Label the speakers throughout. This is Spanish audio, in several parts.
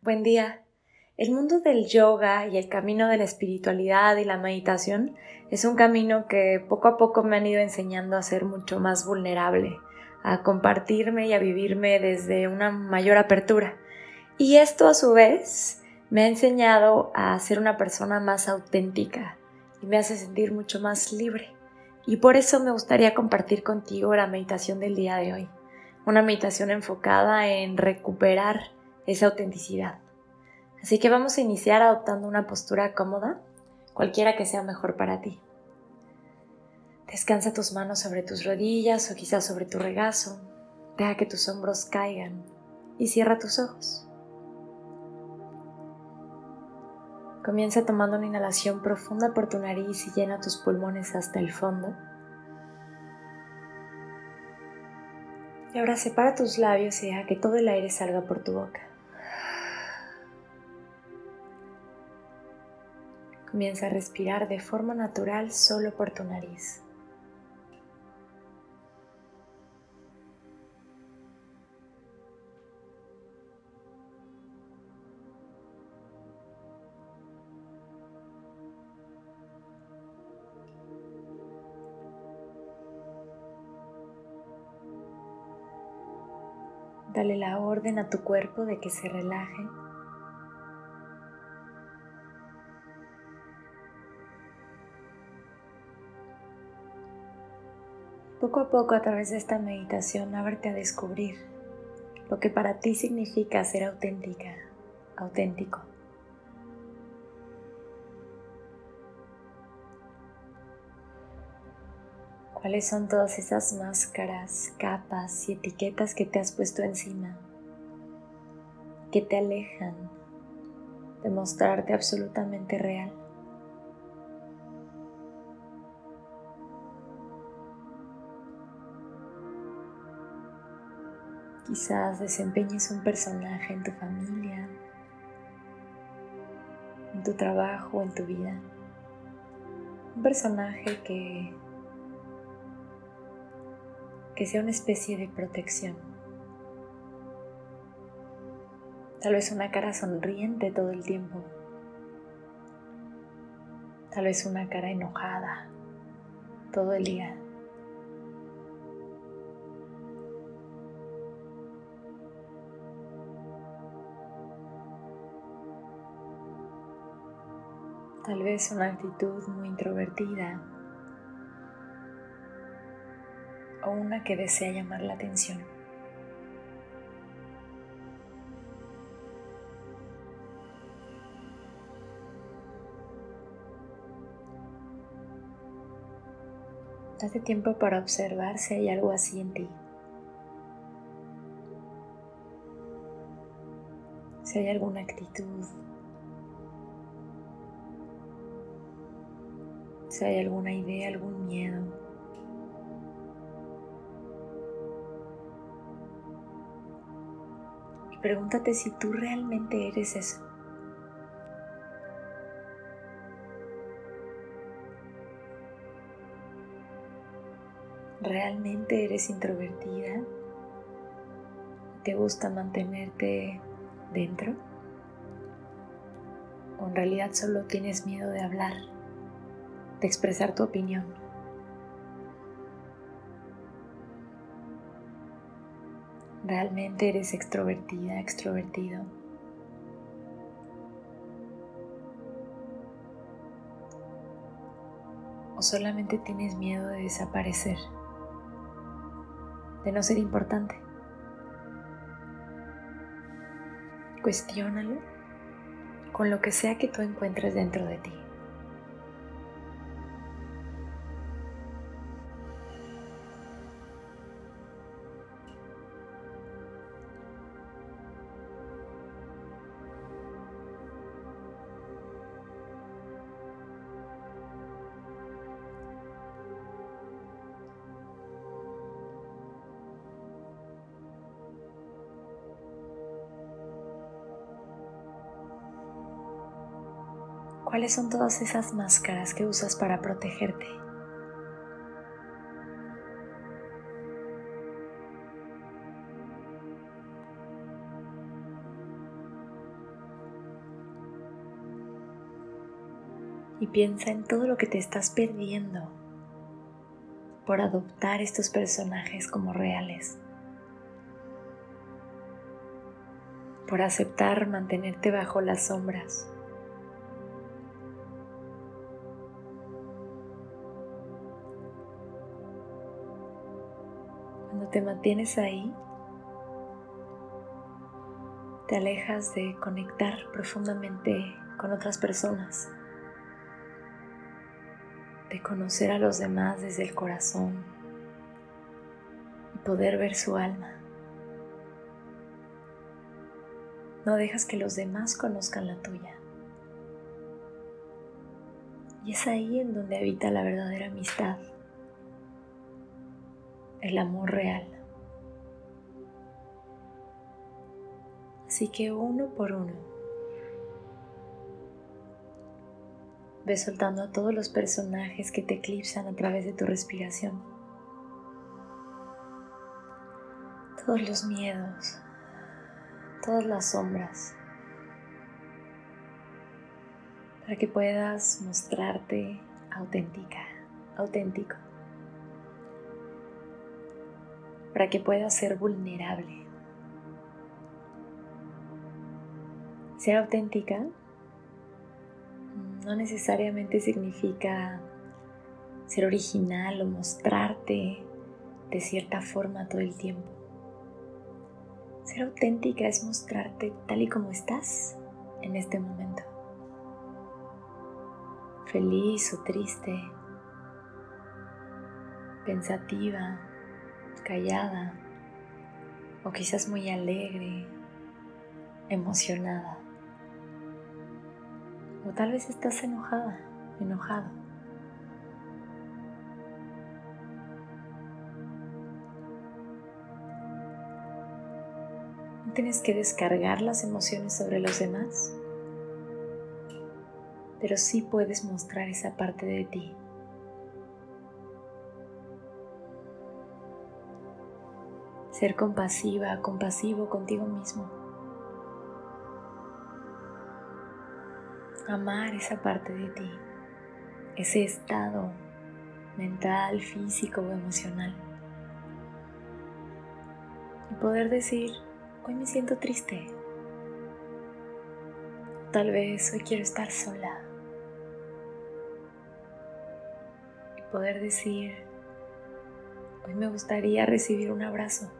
Speaker 1: buen día. El mundo del yoga y el camino de la espiritualidad y la meditación es un camino que poco a poco me han ido enseñando a ser mucho más vulnerable, a compartirme y a vivirme desde una mayor apertura. Y esto a su vez me ha enseñado a ser una persona más auténtica y me hace sentir mucho más libre. Y por eso me gustaría compartir contigo la meditación del día de hoy. Una meditación enfocada en recuperar esa autenticidad. Así que vamos a iniciar adoptando una postura cómoda, cualquiera que sea mejor para ti. Descansa tus manos sobre tus rodillas o quizás sobre tu regazo. Deja que tus hombros caigan y cierra tus ojos. Comienza tomando una inhalación profunda por tu nariz y llena tus pulmones hasta el fondo. Y ahora separa tus labios y deja que todo el aire salga por tu boca. Comienza a respirar de forma natural solo por tu nariz. Dale la orden a tu cuerpo de que se relaje Poco a poco a través de esta meditación ábrete a descubrir lo que para ti significa ser auténtica, auténtico. ¿Cuáles son todas esas máscaras, capas y etiquetas que te has puesto encima? Que te alejan de mostrarte absolutamente real. Quizás desempeñes un personaje en tu familia, en tu trabajo, en tu vida. Un personaje que, que sea una especie de protección. Tal vez una cara sonriente todo el tiempo. Tal vez una cara enojada todo el día. Tal vez una actitud muy introvertida o una que desea llamar la atención. Date tiempo para observar si hay algo así en ti. Si hay alguna actitud si hay alguna idea, algún miedo. Y pregúntate si tú realmente eres eso. ¿Realmente eres introvertida? ¿Te gusta mantenerte dentro? ¿O en realidad solo tienes miedo de hablar? De expresar tu opinión. ¿Realmente eres extrovertida, extrovertido? ¿O solamente tienes miedo de desaparecer? De no ser importante. Cuestiónalo con lo que sea que tú encuentres dentro de ti. ¿Cuáles son todas esas máscaras que usas para protegerte? Y piensa en todo lo que te estás perdiendo por adoptar estos personajes como reales. Por aceptar mantenerte bajo las sombras. Te mantienes ahí, te alejas de conectar profundamente con otras personas de conocer a los demás desde el corazón y poder ver su alma. No dejas que los demás conozcan la tuya. Y es ahí en donde habita la verdadera amistad, el amor real. Así que uno por uno Ve soltando a todos los personajes que te eclipsan a través de tu respiración. Todos los miedos, todas las sombras, para que puedas mostrarte auténtica, auténtico, para que puedas ser vulnerable. Ser auténtica no necesariamente significa ser original o mostrarte de cierta forma todo el tiempo. Ser auténtica es mostrarte tal y como estás en este momento. Feliz o triste, pensativa, callada o quizás muy alegre, emocionada. O tal vez estás enojada, enojado. No tienes que descargar las emociones sobre los demás, pero sí puedes mostrar esa parte de ti. Ser compasiva, compasivo contigo mismo. amar esa parte de ti, ese estado mental, físico o emocional. Y poder decir, hoy me siento triste. Tal vez hoy quiero estar sola. Y poder decir, hoy me gustaría recibir un abrazo.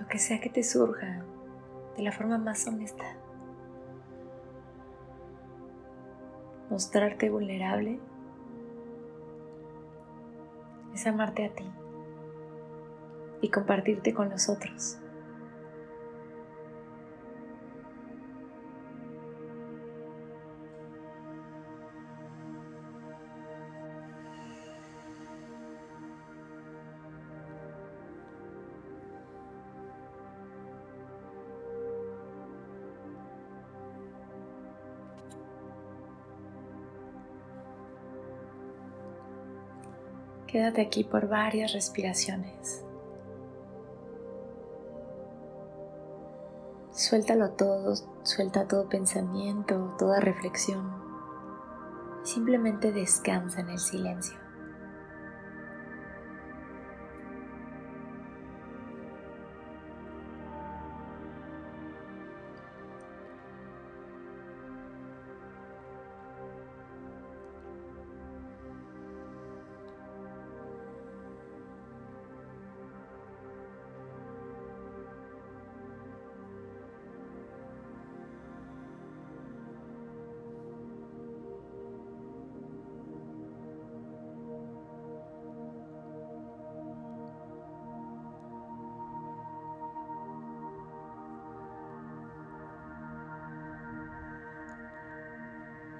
Speaker 1: Lo que sea que te surja, de la forma más honesta. mostrarte vulnerable es amarte a ti y compartirte con los otros. Quédate aquí por varias respiraciones. Suéltalo todo, suelta todo pensamiento, toda reflexión. Simplemente descansa en el silencio.